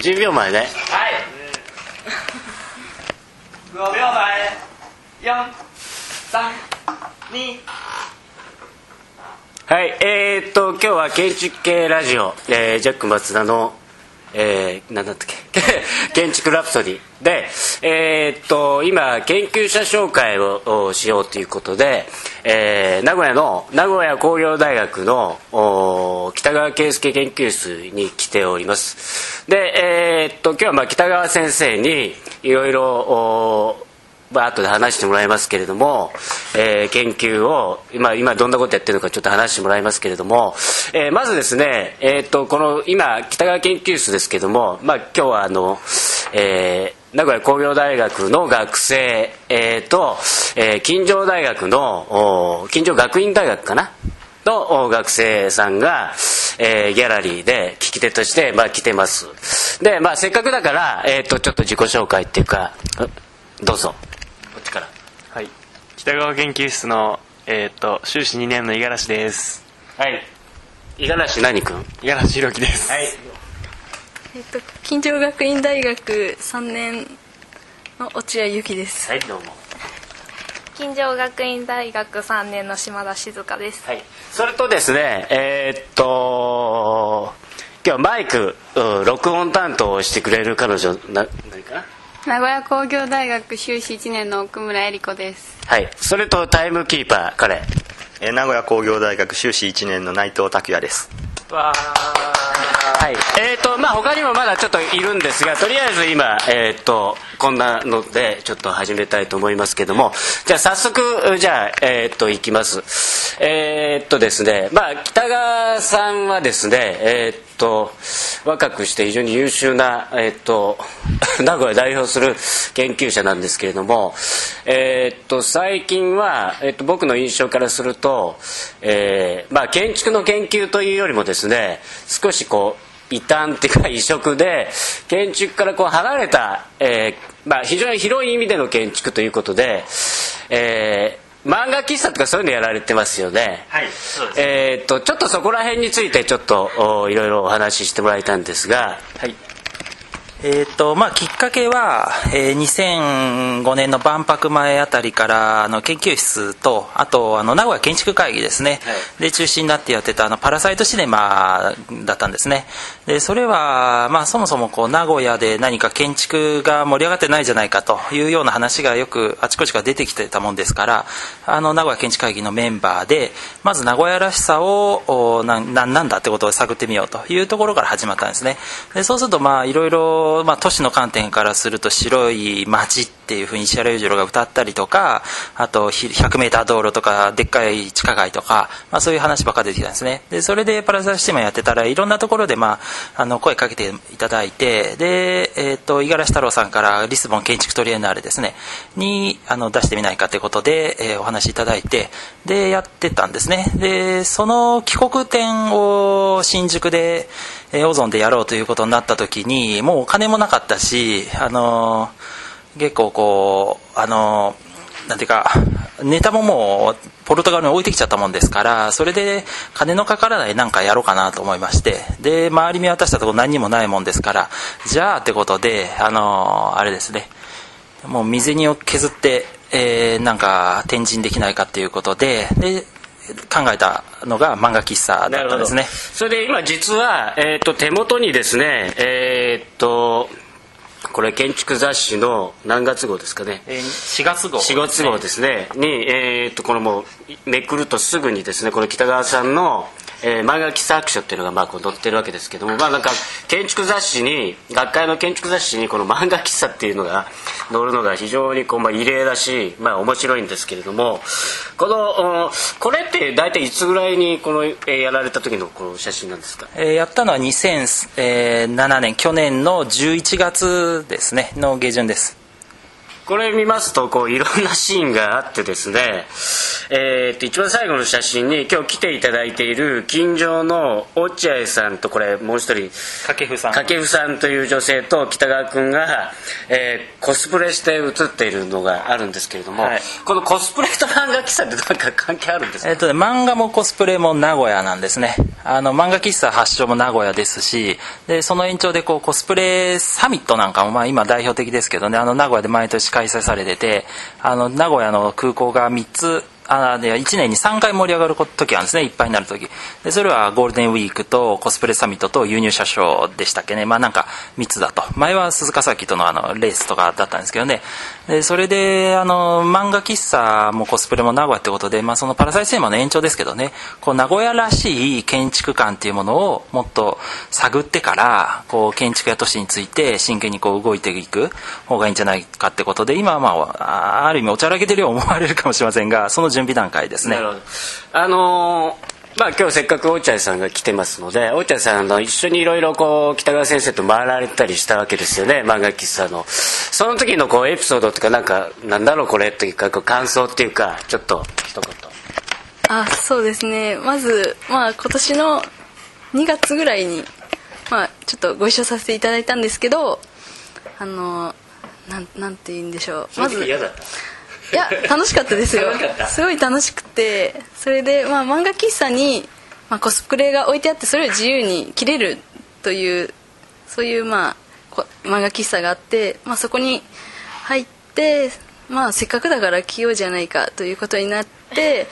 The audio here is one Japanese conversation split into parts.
10秒前ね。はい。5秒前。432はいえー、っと今日は建築系ラジオ、えー、ジャック松田のえー、なんだったっけ？建築ラプソディ。で、えー、っと今研究者紹介をしようということで、えー、名古屋の名古屋工業大学の北川圭介研究室に来ております。で、えー、っと今日はまあ北川先生にいろいろバーッとで話してもらいますけれども、えー、研究を今今どんなことやってるのかちょっと話してもらいますけれども、えー、まずですね、えー、っとこの今北川研究室ですけども、まあ、今日はあの、えー、名古屋工業大学の学生、えー、と、えー、金城大学の金城学院大学かな？の学生さんが、えー、ギャラリーで聞き手として、まあ、来てます。で、まあ、せっかくだから、えー、とちょっと自己紹介っていうかどうぞ。北川研究室のえっ、と修士2年の五十嵐です。はい。五十嵐。何君？五十嵐弘樹です。はい。えっと金城学院大学3年の落合由紀です。はいどうも。金城学院大学3年の島田静香です。はい。それとですねえー、っと今日マイク録音担当をしてくれる彼女な何かな？名古屋工業大学修士1年の奥村恵理子です。はい。それとタイムキーパー彼。え名古屋工業大学修士1年の内藤拓也です。わはい。えーとまあ他にもまだちょっといるんですがとりあえず今、えーとこんなのでちょっと始めたいと思いますけども。じゃあ早速じゃあえっ、ー、といきます。えっ、ー、とですねまあ北川さんはですねえっ、ー、と若くして非常に優秀な、えっと、名古屋代表する研究者なんですけれども、えっと、最近は、えっと、僕の印象からすると、えーまあ、建築の研究というよりもですね少しこう異端っていうか異色で建築からこう離れた、えーまあ、非常に広い意味での建築ということで、えー、漫画喫茶とかそういうのやられてますよね。はいそうです。えー、っとちょっとそこら辺についてちょっといろいろお話ししてもらいたいんですが。はい。えーとまあ、きっかけは、えー、2005年の万博前あたりからあの研究室とあとあの名古屋建築会議ですね、はい、で中心になってやってたあのパラサイトシネマだったんですねでそれは、まあ、そもそもこう名古屋で何か建築が盛り上がってないじゃないかというような話がよくあちこちから出てきてたもんですからあの名古屋建築会議のメンバーでまず名古屋らしさをななんだってことを探ってみようというところから始まったんですね。でそうするとまあいろいろまあ、都市の観点からすると白い街っていうふうに石原裕次郎が歌ったりとかあと 100m 道路とかでっかい地下街とか、まあ、そういう話ばっか出てきたんですね。でそれでパラサシティマやってたらいろんなところで、まあ、あの声かけていただいてで、えーと、五十嵐太郎さんからリスボン建築トリエナーレですねにあの出してみないかということで、えー、お話しいただいてでやってたんですね。でその帰国展を新宿でえオゾンでやろうということになった時にもうお金もなかったしあの結構こうあのなんていうかネタももうポルトガルに置いてきちゃったもんですからそれで金のかからないなんかやろうかなと思いましてで周り見渡したところ何にもないもんですからじゃあってことであのあれですね。もう水にを削って、えー、なんか天神できないかっていうことでで考えたのが漫画喫茶だったんですね。それで今実は、えーと、手元にですねえっ、とこれ建築雑誌の何月号ですかね、えー、4月号。4月号ですね。に、えーと、とこのもうめくるとすぐにですねこの北川さんのえー、漫画喫茶白書っていうのがまあこう載ってるわけですけども、まあ、なんか建築雑誌に学会の建築雑誌にこの漫画喫茶っていうのが載るのが非常にこう、まあ、異例だし、まあ、面白いんですけれどもこのこれって大体いつぐらいにこの、えー、やられた時のこの写真なんですか、えー、やったのは2007年去年の11月ですねの下旬です。これ見ますとこういろんなシーンがあってですね、えー、と一番最後の写真に今日来ていただいている近所の落合さんとこれもう一人掛布さん。掛布さんという女性と北川君が、えーコスプレして写っているのがあるんですけれども、はい。このコスプレと漫画喫茶って何か関係あるんですか、えっとね、漫画もコスプレも名古屋なんですね。あの漫画喫茶発祥も名古屋ですしでその延長でこうコスプレサミットなんかも、まあ、今代表的ですけどねあの名古屋で毎年開開催されててあの名古屋の空港が3つあで1年に3回盛り上がる時なんですね。いっぱいになる時。でそれはゴールデンウィークとコスプレサミットと輸入車ショーでしたっけね。まあなんか3つだと。前は鈴鹿崎とのあのレースとかだったんですけどね。でそれであの漫画喫茶もコスプレも名古屋ってことで、まあ、そのパラサイトシネマの延長ですけどね。こう名古屋らしい建築感っていうものをもっと探ってからこう建築や都市について真剣にこう動いていく方がいいんじゃないかってことで今はまあある意味おちゃらけてるように思われるかもしれませんがその準備段階ですね。なるほど。あのーまあ今日せっかく落合さんが来てますので落合さんの一緒にいろいろこう北川先生と回られたりしたわけですよね。漫画喫茶の。その時のこうエピソードとかなんかなんだろうこれというかこう感想っていうかちょっと一言。あそうですね。まず、まあ、今年の2月ぐらいに、まあ、ちょっとご一緒させていただいたんですけどあのなんなんて言うんでしょう。その時嫌だったいや楽しかったですよ。すごい楽しくて。それで、まあ、漫画喫茶に、まあ、コスプレが置いてあってそれを自由に着れるというそういう、まあ、こ漫画喫茶があって、まあ、そこに入って、まあ、せっかくだから着ようじゃないかということになって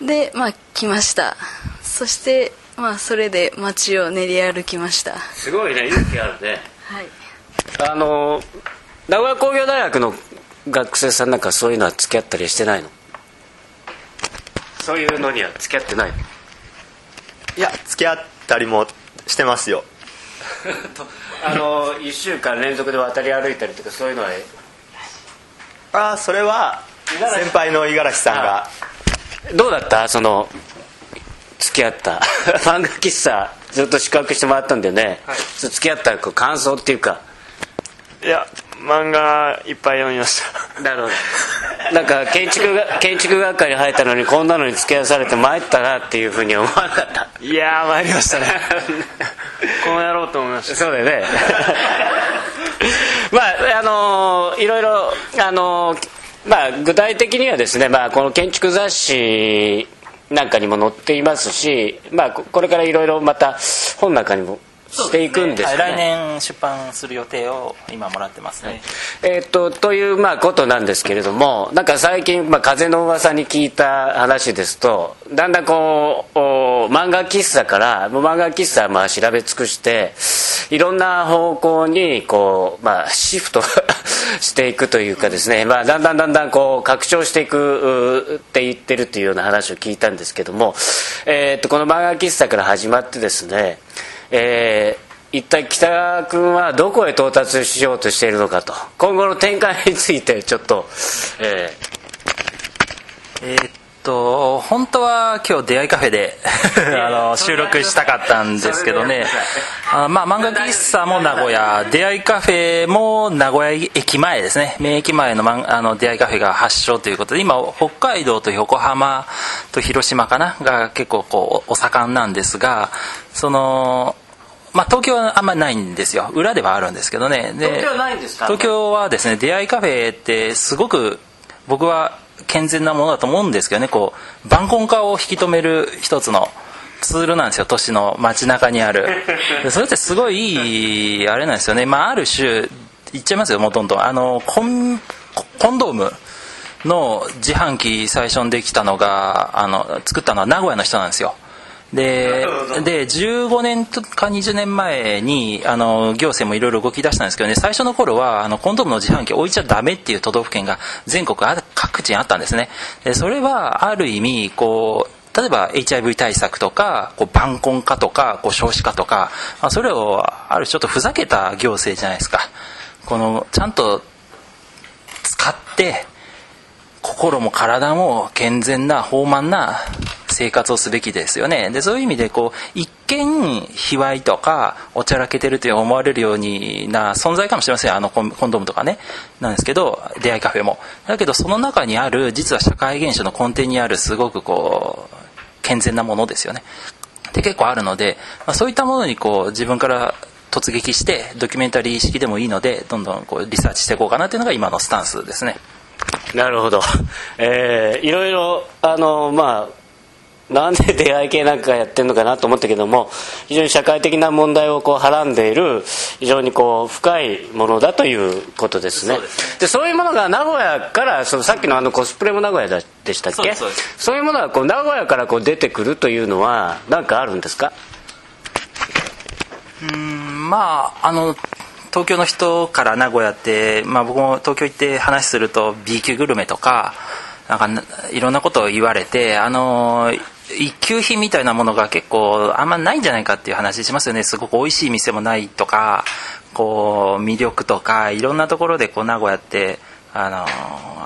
で、まあ、来ました。そして、まあ、それで街を練り歩きました。すごいね勇気あるね。はい。あの名古屋工業大学の学生さんなんかそういうのは付き合ったりしてないの？そういうのには付き合ってないの？いや付き合ったりもしてますよ。あの1週間連続で渡り歩いたりとかそういうのは？ああそれは先輩の五十嵐さんが。どうだった？その付き合った？漫画喫茶ずっと宿泊してもらったんだよね、そう付き合ったこう感想っていうかいや漫画いっぱい読みましなるほど。なんか建築が建築学科に入ったのにこんなのに付き合わされて参ったなっていうふうに思わなかった。たいやー参りましたね。こうやろうと思いましたそうだよね。まああのいろいろあのまあ具体的にはですね、まあ、この建築雑誌なんかにも載っていますし、まあ、ここれからいろいろまた本なんかにもしていくんですね。はい来年出版する予定を今もらってますね、えーっとというまあことなんですけれどもなんか最近、まあ、風の噂に聞いた話ですとだんだんこうお漫画喫茶からもう漫画喫茶はまあ調べ尽くしていろんな方向にこう、まあ、シフト していくというかですね、まあ、だんだんだんだんこう拡張していくうって言ってるというような話を聞いたんですけども、えーっとこの漫画喫茶から始まってですねえー一体北川君はどこへ到達しようとしているのかと。今後の展開についてちょっと、ええーっと本当は今日出会いカフェで あの収録したかったんですけどね。あまあ漫画喫茶も名古屋出会いカフェも名古屋駅前ですね。名駅前のマンあの出会いカフェが発祥ということで今北海道と横浜と広島かな？が結構こうお盛んなんですがそのまあ、東京はあんまりないんですよ。裏ではあるんですけどね。で東京はないんですか？東京はですね出会いカフェってすごく僕は健全なものだと思うんですけどねこう晩婚化を引き止める一つのツールなんですよ都市の街中にある。それってすごいいいあれなんですよね、まあ、ある種言っちゃいますよもうどんどん。あのコンコンドームの自販機最初にできたのがあの作ったのは名古屋の人なんですよ。でで15年とか20年前にあの行政もいろいろ動き出したんですけどね最初の頃はあのコンドームの自販機置いちゃダメっていう都道府県が全国あ各地にあったんですね。でそれはある意味こう例えば HIV 対策とかこう晩婚化とかこう少子化とか、まあ、それをあるちょっとふざけた行政じゃないですか。このちゃんと使って心も体も健全な豊満な生活をすべきですよね。でそういう意味でこう一見卑猥とかおちゃらけてると思われるような存在かもしれませんあのコンドームとかね。なんですけど出会いカフェも。だけどその中にある実は社会現象の根底にあるすごくこう健全なものですよね。で結構あるので、まあ、そういったものにこう自分から突撃してドキュメンタリー式でもいいのでどんどんこうリサーチしていこうかなというのが今のスタンスですね。なるほど、えー、いろいろあのまあなんで出会い系なんかやってるのかなと思ったけども非常に社会的な問題をこうはらんでいる非常にこう深いものだということですね。でそういうものが名古屋からそのさっきのあのコスプレも名古屋でしたっけ？そういうものがこう名古屋からこう出てくるというのは何かあるんですか？うんまああの東京の人から名古屋って、まあ、僕も東京行って話すると B 級グルメとかなんかいろんなことを言われてあの一級品みたいなものが結構あんまないんじゃないかっていう話しますよね。すごく美味しい店もないとかこう魅力とかいろんなところでこう名古屋ってあの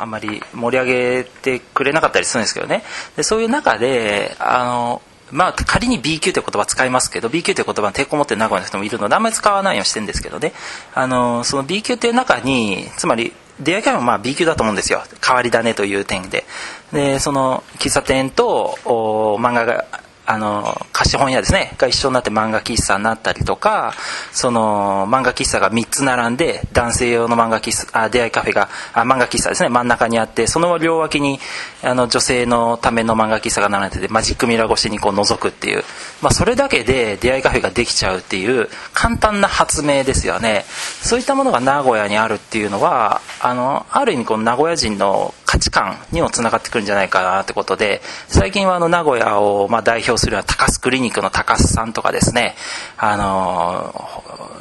あんまり盛り上げてくれなかったりするんですけどね。でそういう中であのまあ、仮に B 級という言葉使いますけど B 級という言葉に抵抗を持ってる名古屋の人もいるのであんまり使わないようにしてるんですけどね。あのその B 級っていう中につまり出会い会もまあ B 級だと思うんですよ。変わり種という点で。でその喫茶店と漫画があの貸本屋ですね。が一緒になって漫画喫茶になったりとかその漫画喫茶が3つ並んで男性用の漫画喫茶あ出会いカフェがあ漫画喫茶ですね。真ん中にあってその両脇にあの女性のための漫画喫茶が並んでてマジックミラー越しにこう覗くっていう、まあ、それだけで出会いカフェができちゃうっていう簡単な発明ですよね。そういったものが名古屋にあるっていうのはあのある意味この名古屋人の価値観にもつながってくるんじゃないかなってことで最近はあの名古屋をま代表する高須クリニックの高須さんとかですね。あの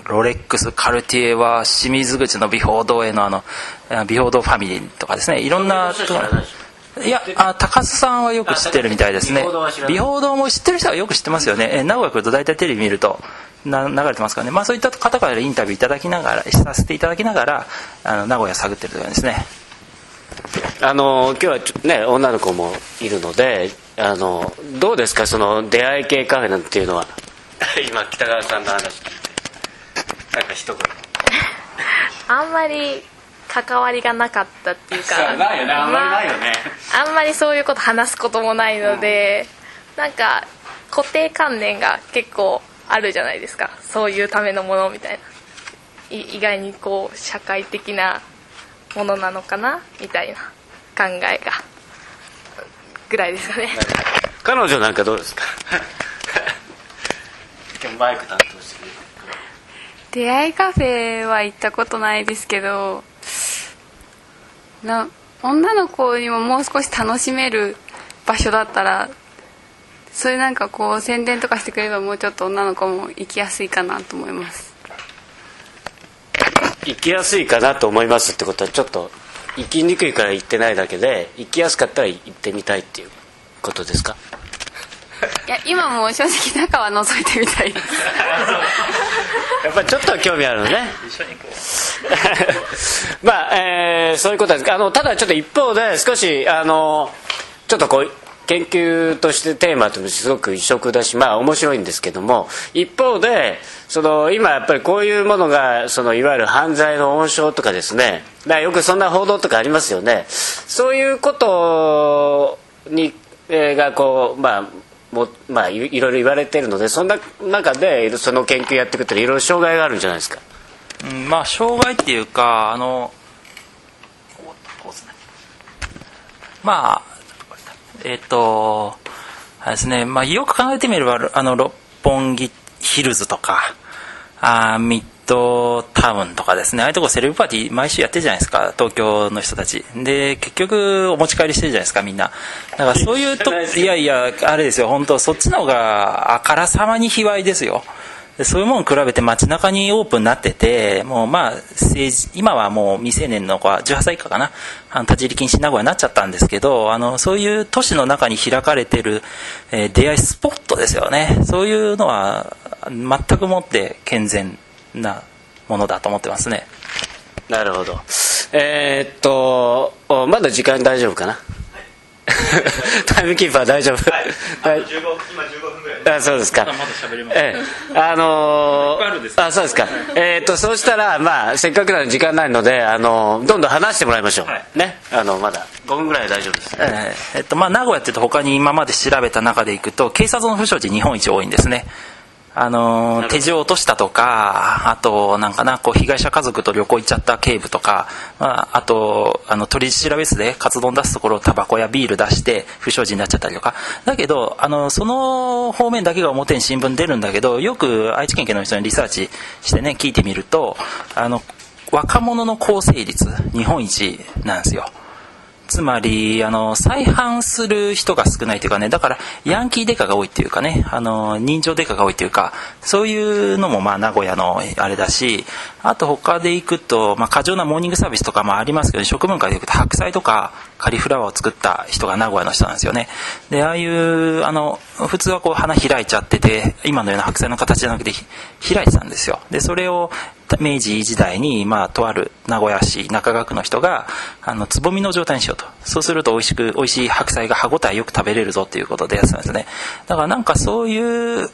ロレックスカルティエは清水口の美宝堂へのあの美宝堂ファミリーとかですね。いろんないやあ高須さんはよく知ってるみたいですね。美宝堂も知ってる人はよく知ってますよね。名古屋来ると大体テレビ見るとな流れてますからね、まあ、そういった方からインタビューいただきながらさせていただきながらあの名古屋探ってるというですね。あの今日はね女の子もいるのであのどうですか？その出会い系カフェなんていうのは。今北川さんの話聞いてなんか一言。あんまり関わりがなかったっていうか。ないよね。あんまりないよね、まあ、あんまりそういうこと話すこともないので、うん、なんか固定観念が結構あるじゃないですか。そういうためのものみたいな。意外にこう社会的なものなのかなみたいな考えが。ぐらいですかね。彼女なんかどうですか？今日マイク担当して。出会いカフェは行ったことないですけどな女の子にももう少し楽しめる場所だったらそういうなんかこう宣伝とかしてくれればもうちょっと女の子も行きやすいかなと思います。行きやすいかなと思いますってことはちょっと行きにくいから行ってないだけで行きやすかったら行ってみたいっていうことですか？いや今も正直中は覗いてみたい。で すやっぱりちょっと興味あるのね。まあ、えー、そういうことですあのただちょっと一方で少しあのちょっとこう研究としてテーマとしてすごく異色だしまあ面白いんですけども一方でその今やっぱりこういうものがそのいわゆる犯罪の温床とかですね。だよくそんな報道とかありますよね。そういうことに、えー、がこうまあもまあいろいろ言われてるのでそんな中でその研究やっていくといろいろ障害があるんじゃないですか、うん、まあ障害っていうかあのまあえっ、と、あれですね、まあ、よく考えてみれば、あの、六本木ヒルズとか、あミッドタウンとかですね、ああいうとこセレブパーティー毎週やってるじゃないですか、東京の人たち。で、結局お持ち帰りしてるじゃないですか、みんな。だからそういうと、いやいや、あれですよ、本当そっちの方があからさまに卑猥ですよ。でそういうもの比べて街中にオープンになってて、もうまあ、政治、今はもう未成年の子は18歳以下かな、あの立ち入り禁止名古屋になっちゃったんですけど、あの、そういう都市の中に開かれてる、えー、出会いスポットですよね。そういうのは、全くもって健全なものだと思ってますね。なるほど。えー、っと、まだ時間大丈夫かな？タイムキーパー大丈夫、はい、今15分ぐらい。あそうですか。まだ喋れます。ええ。あのーあそうですか。えっとそうしたらまあせっかくなので時間ないのであのどんどん話してもらいましょう、はい。ね？あのまだ。5分ぐらい大丈夫です。えーえっとまあ、名古屋っていうと他に今まで調べた中でいくと警察の不祥事日本一多いんですねあのー手錠を落としたとかあとなんかなこう被害者家族と旅行行っちゃった警部とか、まあ、あとあの取り調べ室でカツ丼出すところタバコやビール出して不祥事になっちゃったりとか。だけどあのその方面だけが表に新聞出るんだけどよく愛知県警の人にリサーチしてね聞いてみるとあの若者の構成率日本一なんですよつまりあの再犯する人が少ないというかねだからヤンキーデカが多いっていうかねあの人情デカが多いっていうかそういうのもまあ名古屋のあれだしあと他で行くと、まあ、過剰なモーニングサービスとかもありますけど食文化で行くと白菜とかカリフラワーを作った人が名古屋の人なんですよね。でああいうあの普通はこう花開いちゃってて今のような白菜の形じゃなくて開いてたんですよ。でそれを明治時代に、まあ、とある名古屋市中川区の人があのつぼみの状態にしようと。そうすると美味しく美味しい白菜が歯ごたえよく食べれるぞっていうことでやってたんですね。だからなんかそういう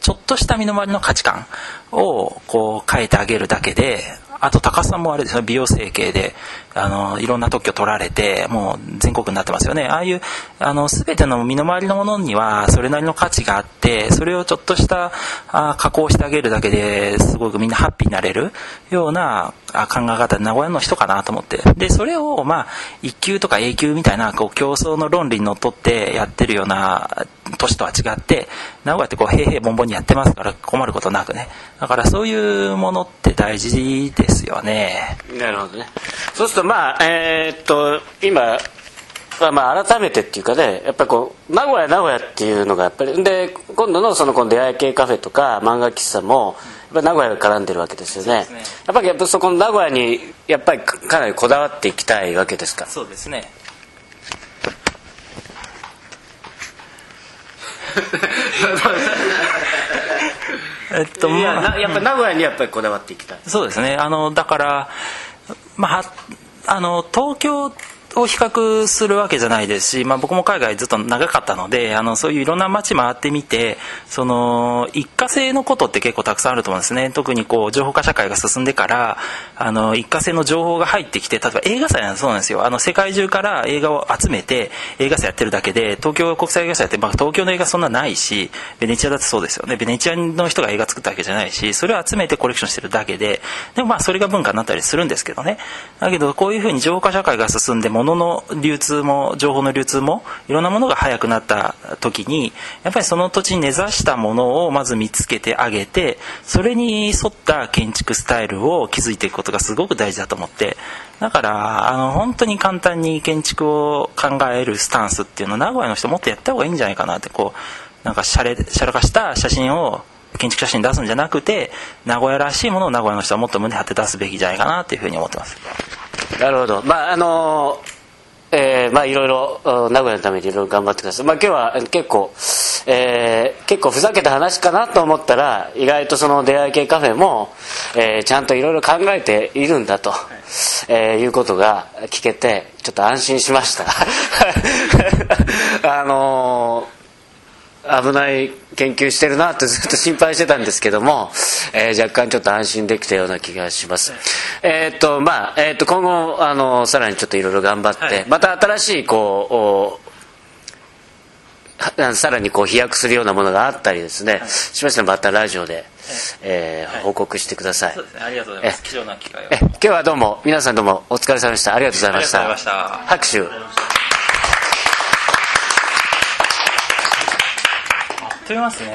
ちょっとした身の回りの価値観をこう変えてあげるだけであと高さんもあれですよ美容整形であのいろんな特許取られてもう全国になってますよね。ああいうあの全ての身の回りのものにはそれなりの価値があってそれをちょっとしたあ加工してあげるだけですごくみんなハッピーになれるようなあ考え方名古屋の人かなと思って。でそれをまあ一級とか A 級みたいなこう競争の論理にのっとってやってるような都市とは違って名古屋ってこう平々凡々にやってますから困ることなくね。だからそういうものって大事ですよね。なるほどね。そうするとまあえーっと今まあ改めてっていうかねやっぱりこう名古屋名古屋っていうのがやっぱりで今度のそのこの出会い系カフェとか漫画喫茶もやっぱり名古屋が絡んでるわけですよね。ね。やっぱりやっぱそこの名古屋にやっぱりかかなりこだわっていきたいわけですか？そうですね。えっといやまあ。なやっぱり名古屋にやっぱりこだわっていきたい。そうですね。あのだからまああの東京を比較するわけじゃないですし、まあ、僕も海外ずっと長かったのであのそういういろんな街回ってみてその一過性のことって結構たくさんあると思うんですね。特にこう情報化社会が進んでからあの一過性の情報が入ってきて例えば映画祭なんそうなんですよ。あの世界中から映画を集めて映画祭やってるだけで東京国際映画祭って、まあ、東京の映画そんなないしベネチアだってそうですよね。ベネチアの人が映画作ったわけじゃないしそれを集めてコレクションしてるだけででもまあそれが文化になったりするんですけどね。だけどこういうふうに情報化社会が進んで物の流通も情報の流通もいろんなものが早くなった時にやっぱりその土地に根ざしたものをまず見つけてあげてそれに沿った建築スタイルを築いていくことがすごく大事だと思って。だからあの本当に簡単に建築を考えるスタンスっていうのを名古屋の人もっとやった方がいいんじゃないかなってこうなんかシャレシャラ化した写真を建築写真出すんじゃなくて名古屋らしいものを名古屋の人はもっと胸張って出すべきじゃないかなっていうふうに思ってます。なるほど。まああのえーまあいろいろうん名古屋のためにいろいろ頑張ってください。まあ今日は結構えー結構ふざけた話かなと思ったら意外とその出会い系カフェも、えーちゃんといろいろ考えているんだと、えーいうことが聞けてちょっと安心しました。あのー危ない研究してるなってずっと心配してたんですけども、えー若干ちょっと安心できたような気がします。えーっとまあえーっと今後あのさらにちょっといろいろ頑張って、はい。また新しいこうさらにこう飛躍するようなものがあったりですね、しましたらまたラジオで、えー報告してください。そうですね。ありがとうございます。貴重な機会を。え。今日はどうも皆さんどうもお疲れ様でした。ありがとうございました。ありがとうございました。拍手と言いますね。